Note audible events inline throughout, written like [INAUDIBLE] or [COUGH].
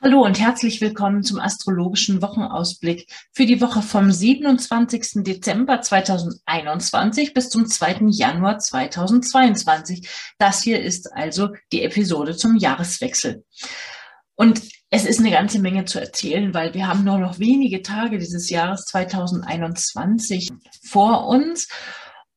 Hallo und herzlich willkommen zum astrologischen Wochenausblick für die Woche vom 27. Dezember 2021 bis zum 2. Januar 2022. Das hier ist also die Episode zum Jahreswechsel. Und es ist eine ganze Menge zu erzählen, weil wir haben nur noch wenige Tage dieses Jahres 2021 vor uns.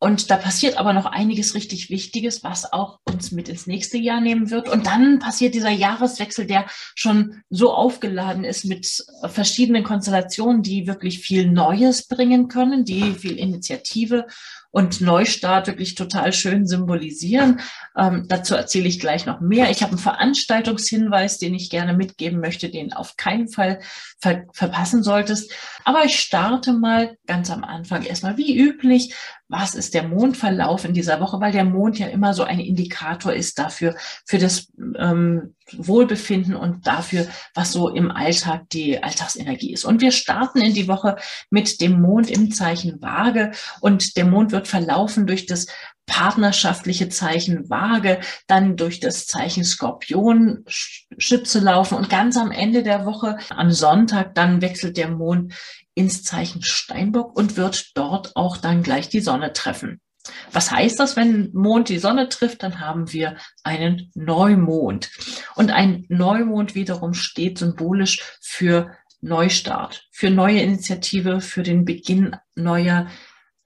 Und da passiert aber noch einiges richtig Wichtiges, was auch uns mit ins nächste Jahr nehmen wird. Und dann passiert dieser Jahreswechsel, der schon so aufgeladen ist mit verschiedenen Konstellationen, die wirklich viel Neues bringen können, die viel Initiative und Neustart wirklich total schön symbolisieren. Ähm, dazu erzähle ich gleich noch mehr. Ich habe einen Veranstaltungshinweis, den ich gerne mitgeben möchte, den auf keinen Fall ver verpassen solltest. Aber ich starte mal ganz am Anfang erstmal wie üblich was ist der Mondverlauf in dieser Woche, weil der Mond ja immer so ein Indikator ist dafür, für das ähm, Wohlbefinden und dafür, was so im Alltag die Alltagsenergie ist. Und wir starten in die Woche mit dem Mond im Zeichen Waage und der Mond wird verlaufen durch das partnerschaftliche Zeichen Waage, dann durch das Zeichen Skorpion Schütze laufen und ganz am Ende der Woche, am Sonntag, dann wechselt der Mond ins Zeichen Steinbock und wird dort auch dann gleich die Sonne treffen. Was heißt das, wenn Mond die Sonne trifft? Dann haben wir einen Neumond. Und ein Neumond wiederum steht symbolisch für Neustart, für neue Initiative, für den Beginn neuer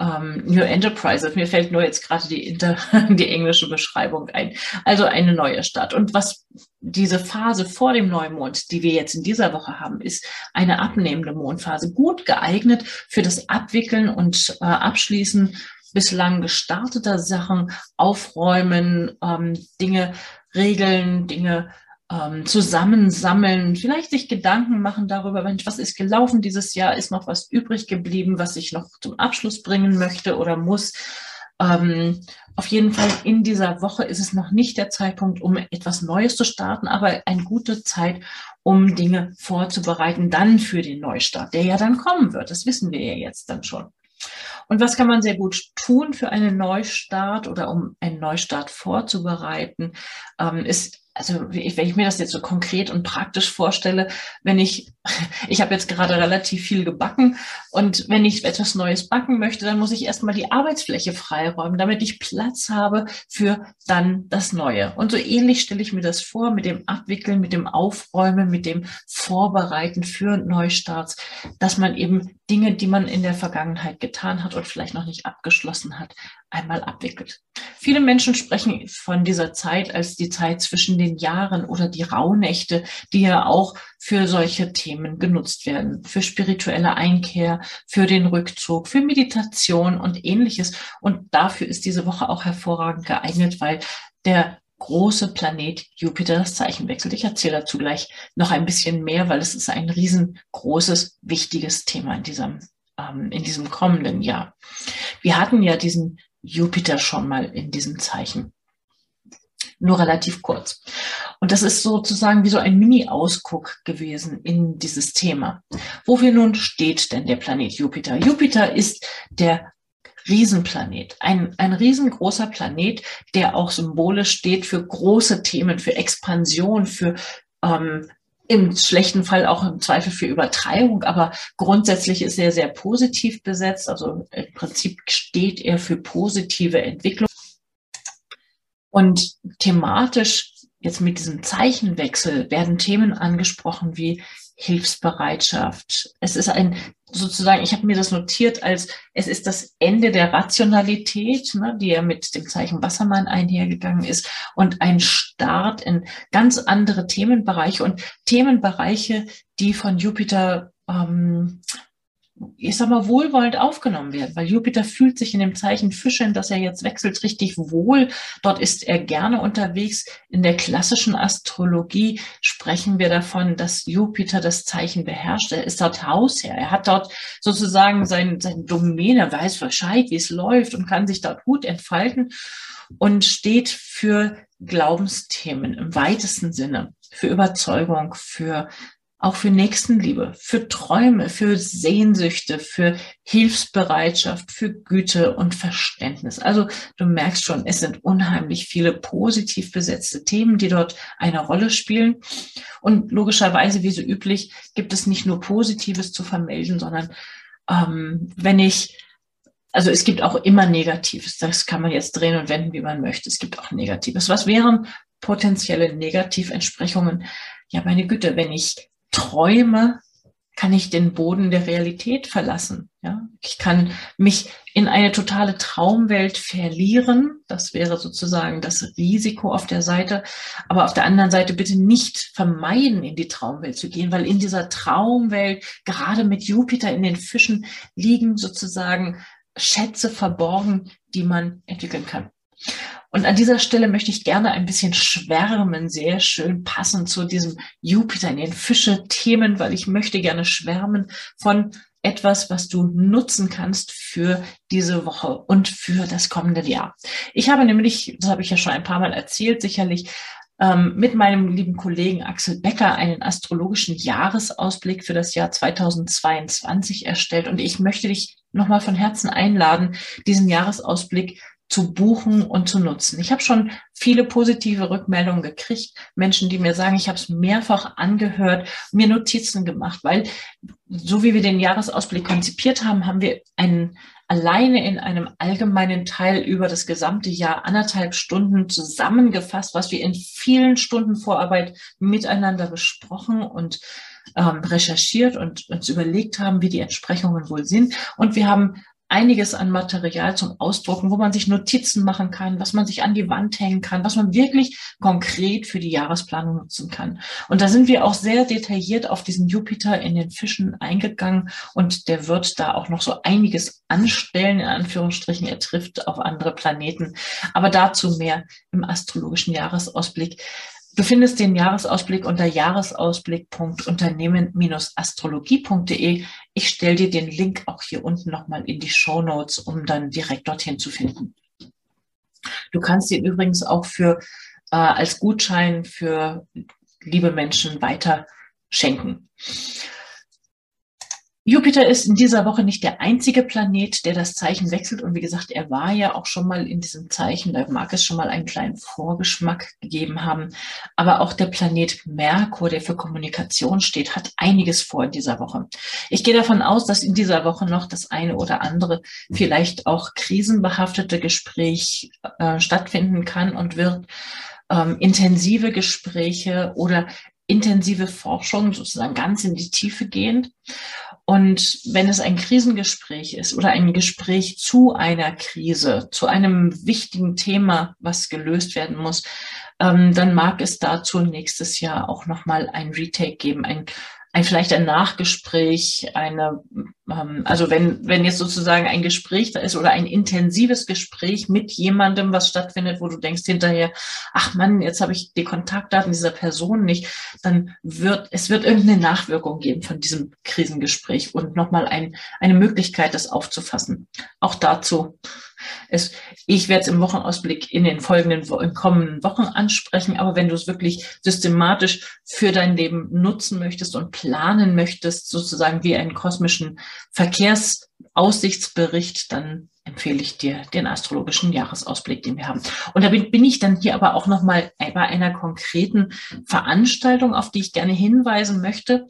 ähm, New Enterprises. Mir fällt nur jetzt gerade die, Inter [LAUGHS] die englische Beschreibung ein. Also eine neue Stadt. Und was diese Phase vor dem Neumond, die wir jetzt in dieser Woche haben, ist eine abnehmende Mondphase. Gut geeignet für das Abwickeln und äh, Abschließen bislang gestarteter Sachen, Aufräumen, ähm, Dinge regeln, Dinge ähm, zusammensammeln, vielleicht sich Gedanken machen darüber, Mensch, was ist gelaufen dieses Jahr, ist noch was übrig geblieben, was ich noch zum Abschluss bringen möchte oder muss. Ähm, auf jeden Fall in dieser Woche ist es noch nicht der Zeitpunkt, um etwas Neues zu starten, aber eine gute Zeit, um Dinge vorzubereiten, dann für den Neustart, der ja dann kommen wird. Das wissen wir ja jetzt dann schon. Und was kann man sehr gut tun für einen Neustart oder um einen Neustart vorzubereiten, ähm, ist also wenn ich mir das jetzt so konkret und praktisch vorstelle, wenn ich, [LAUGHS] ich habe jetzt gerade relativ viel gebacken und wenn ich etwas Neues backen möchte, dann muss ich erstmal die Arbeitsfläche freiräumen, damit ich Platz habe für dann das Neue. Und so ähnlich stelle ich mir das vor mit dem Abwickeln, mit dem Aufräumen, mit dem Vorbereiten für Neustarts, dass man eben Dinge, die man in der Vergangenheit getan hat und vielleicht noch nicht abgeschlossen hat, einmal abwickelt. Viele Menschen sprechen von dieser Zeit als die Zeit zwischen den Jahren oder die Rauhnächte, die ja auch für solche Themen genutzt werden, für spirituelle Einkehr, für den Rückzug, für Meditation und ähnliches. Und dafür ist diese Woche auch hervorragend geeignet, weil der große Planet Jupiter das Zeichen wechselt. Ich erzähle dazu gleich noch ein bisschen mehr, weil es ist ein riesengroßes, wichtiges Thema in diesem, ähm, in diesem kommenden Jahr. Wir hatten ja diesen Jupiter schon mal in diesem Zeichen. Nur relativ kurz. Und das ist sozusagen wie so ein Mini-Ausguck gewesen in dieses Thema. Wofür nun steht denn der Planet Jupiter? Jupiter ist der Riesenplanet, ein, ein riesengroßer Planet, der auch symbolisch steht für große Themen, für Expansion, für ähm, im schlechten Fall auch im Zweifel für Übertreibung, aber grundsätzlich ist er sehr positiv besetzt. Also im Prinzip steht er für positive Entwicklung. Und thematisch jetzt mit diesem Zeichenwechsel werden Themen angesprochen wie Hilfsbereitschaft. Es ist ein sozusagen, ich habe mir das notiert als, es ist das Ende der Rationalität, ne, die ja mit dem Zeichen Wassermann einhergegangen ist und ein Start in ganz andere Themenbereiche und Themenbereiche, die von Jupiter ähm, ich sag mal, wohlwollend aufgenommen werden, weil Jupiter fühlt sich in dem Zeichen Fische, in das er jetzt wechselt, richtig wohl. Dort ist er gerne unterwegs. In der klassischen Astrologie sprechen wir davon, dass Jupiter das Zeichen beherrscht. Er ist dort Hausherr. Er hat dort sozusagen sein, sein Domain. Er weiß Bescheid, wie es läuft und kann sich dort gut entfalten und steht für Glaubensthemen im weitesten Sinne, für Überzeugung, für auch für Nächstenliebe, für Träume, für Sehnsüchte, für Hilfsbereitschaft, für Güte und Verständnis. Also du merkst schon, es sind unheimlich viele positiv besetzte Themen, die dort eine Rolle spielen. Und logischerweise, wie so üblich, gibt es nicht nur Positives zu vermelden, sondern ähm, wenn ich also es gibt auch immer Negatives. Das kann man jetzt drehen und wenden, wie man möchte. Es gibt auch Negatives. Was wären potenzielle Negativentsprechungen? Ja, meine Güte, wenn ich träume, kann ich den Boden der Realität verlassen. Ja, ich kann mich in eine totale Traumwelt verlieren. Das wäre sozusagen das Risiko auf der Seite. Aber auf der anderen Seite bitte nicht vermeiden, in die Traumwelt zu gehen, weil in dieser Traumwelt, gerade mit Jupiter in den Fischen, liegen sozusagen Schätze verborgen, die man entwickeln kann. Und an dieser Stelle möchte ich gerne ein bisschen schwärmen, sehr schön passend zu diesem Jupiter in den Fische-Themen, weil ich möchte gerne schwärmen von etwas, was du nutzen kannst für diese Woche und für das kommende Jahr. Ich habe nämlich, das habe ich ja schon ein paar Mal erzählt, sicherlich ähm, mit meinem lieben Kollegen Axel Becker einen astrologischen Jahresausblick für das Jahr 2022 erstellt. Und ich möchte dich nochmal von Herzen einladen, diesen Jahresausblick zu buchen und zu nutzen. Ich habe schon viele positive Rückmeldungen gekriegt, Menschen, die mir sagen, ich habe es mehrfach angehört, mir Notizen gemacht, weil so wie wir den Jahresausblick konzipiert haben, haben wir einen alleine in einem allgemeinen Teil über das gesamte Jahr anderthalb Stunden zusammengefasst, was wir in vielen Stunden Vorarbeit miteinander besprochen und ähm, recherchiert und uns überlegt haben, wie die Entsprechungen wohl sind. Und wir haben einiges an Material zum Ausdrucken, wo man sich Notizen machen kann, was man sich an die Wand hängen kann, was man wirklich konkret für die Jahresplanung nutzen kann. Und da sind wir auch sehr detailliert auf diesen Jupiter in den Fischen eingegangen und der wird da auch noch so einiges anstellen, in Anführungsstrichen. Er trifft auf andere Planeten. Aber dazu mehr im astrologischen Jahresausblick. Du findest den Jahresausblick unter jahresausblick.unternehmen-astrologie.de. Ich stelle dir den Link auch hier unten nochmal in die Show Notes, um dann direkt dorthin zu finden. Du kannst ihn übrigens auch für äh, als Gutschein für liebe Menschen weiter schenken. Jupiter ist in dieser Woche nicht der einzige Planet, der das Zeichen wechselt. Und wie gesagt, er war ja auch schon mal in diesem Zeichen. Da mag es schon mal einen kleinen Vorgeschmack gegeben haben. Aber auch der Planet Merkur, der für Kommunikation steht, hat einiges vor in dieser Woche. Ich gehe davon aus, dass in dieser Woche noch das eine oder andere vielleicht auch krisenbehaftete Gespräch äh, stattfinden kann und wird. Ähm, intensive Gespräche oder intensive Forschung sozusagen ganz in die Tiefe gehend. Und wenn es ein Krisengespräch ist oder ein Gespräch zu einer Krise, zu einem wichtigen Thema, was gelöst werden muss, ähm, dann mag es dazu nächstes Jahr auch nochmal ein Retake geben, ein ein vielleicht ein Nachgespräch, eine, ähm, also wenn, wenn jetzt sozusagen ein Gespräch da ist oder ein intensives Gespräch mit jemandem, was stattfindet, wo du denkst hinterher, ach Mann, jetzt habe ich die Kontaktdaten dieser Person nicht, dann wird, es wird irgendeine Nachwirkung geben von diesem Krisengespräch und nochmal ein, eine Möglichkeit, das aufzufassen. Auch dazu es, ich werde es im Wochenausblick in den folgenden, in kommenden Wochen ansprechen, aber wenn du es wirklich systematisch für dein Leben nutzen möchtest und planen möchtest, sozusagen wie einen kosmischen Verkehrsaussichtsbericht, dann empfehle ich dir den astrologischen Jahresausblick, den wir haben. Und da bin, bin ich dann hier aber auch nochmal bei einer konkreten Veranstaltung, auf die ich gerne hinweisen möchte.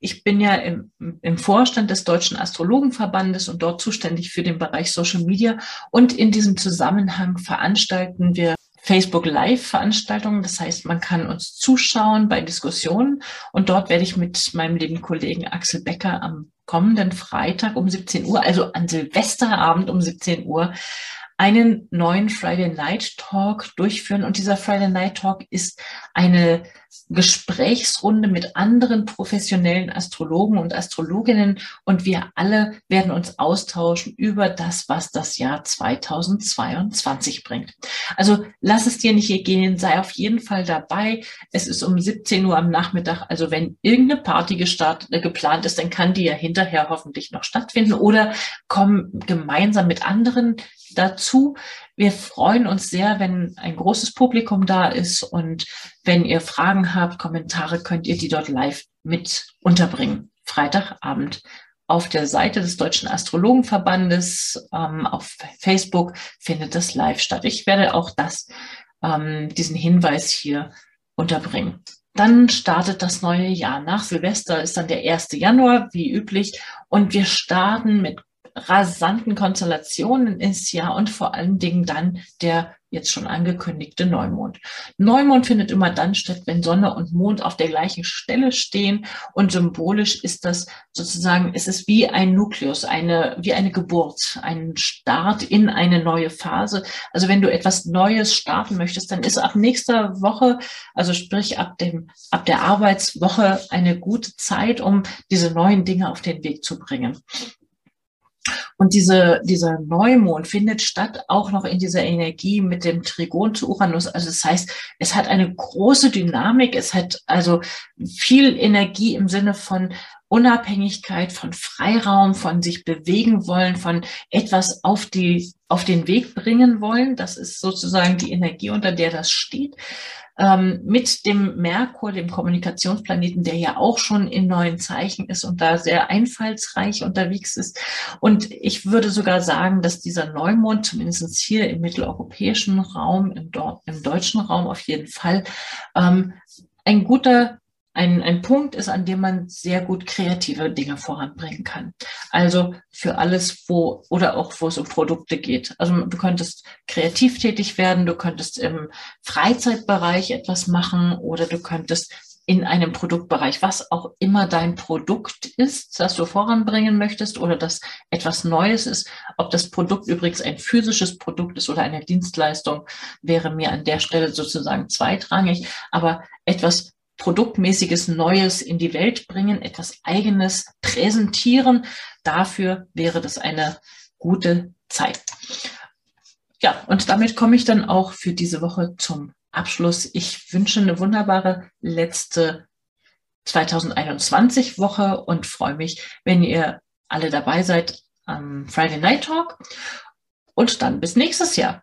Ich bin ja im, im Vorstand des Deutschen Astrologenverbandes und dort zuständig für den Bereich Social Media. Und in diesem Zusammenhang veranstalten wir Facebook Live Veranstaltungen. Das heißt, man kann uns zuschauen bei Diskussionen. Und dort werde ich mit meinem lieben Kollegen Axel Becker am kommenden Freitag um 17 Uhr, also an Silvesterabend um 17 Uhr, einen neuen Friday Night Talk durchführen. Und dieser Friday Night Talk ist eine Gesprächsrunde mit anderen professionellen Astrologen und Astrologinnen. Und wir alle werden uns austauschen über das, was das Jahr 2022 bringt. Also lass es dir nicht gehen, sei auf jeden Fall dabei. Es ist um 17 Uhr am Nachmittag. Also wenn irgendeine Party gestartet, äh, geplant ist, dann kann die ja hinterher hoffentlich noch stattfinden oder komm gemeinsam mit anderen dazu. Wir freuen uns sehr, wenn ein großes Publikum da ist und wenn ihr Fragen habt, Kommentare, könnt ihr die dort live mit unterbringen. Freitagabend auf der Seite des Deutschen Astrologenverbandes ähm, auf Facebook findet das live statt. Ich werde auch das, ähm, diesen Hinweis hier unterbringen. Dann startet das neue Jahr. Nach Silvester ist dann der 1. Januar, wie üblich. Und wir starten mit rasanten Konstellationen ins Jahr und vor allen Dingen dann der jetzt schon angekündigte Neumond. Neumond findet immer dann statt, wenn Sonne und Mond auf der gleichen Stelle stehen und symbolisch ist das sozusagen, es ist wie ein Nukleus, eine, wie eine Geburt, ein Start in eine neue Phase. Also wenn du etwas Neues starten möchtest, dann ist ab nächster Woche, also sprich ab dem, ab der Arbeitswoche eine gute Zeit, um diese neuen Dinge auf den Weg zu bringen. Und diese, dieser Neumond findet statt auch noch in dieser Energie mit dem Trigon zu Uranus. Also das heißt, es hat eine große Dynamik, es hat also viel Energie im Sinne von Unabhängigkeit, von Freiraum, von sich bewegen wollen, von etwas auf die, auf den Weg bringen wollen. Das ist sozusagen die Energie, unter der das steht ähm, mit dem Merkur, dem Kommunikationsplaneten, der ja auch schon in neuen Zeichen ist und da sehr einfallsreich unterwegs ist. Und ich würde sogar sagen, dass dieser Neumond, zumindest hier im mitteleuropäischen Raum, im, im deutschen Raum auf jeden Fall, ähm, ein guter ein, ein Punkt ist, an dem man sehr gut kreative Dinge voranbringen kann. Also für alles, wo oder auch wo es um Produkte geht. Also du könntest kreativ tätig werden, du könntest im Freizeitbereich etwas machen oder du könntest in einem Produktbereich, was auch immer dein Produkt ist, das du voranbringen möchtest oder das etwas Neues ist. Ob das Produkt übrigens ein physisches Produkt ist oder eine Dienstleistung, wäre mir an der Stelle sozusagen zweitrangig. Aber etwas produktmäßiges Neues in die Welt bringen, etwas Eigenes präsentieren. Dafür wäre das eine gute Zeit. Ja, und damit komme ich dann auch für diese Woche zum Abschluss. Ich wünsche eine wunderbare letzte 2021 Woche und freue mich, wenn ihr alle dabei seid am Friday Night Talk. Und dann bis nächstes Jahr.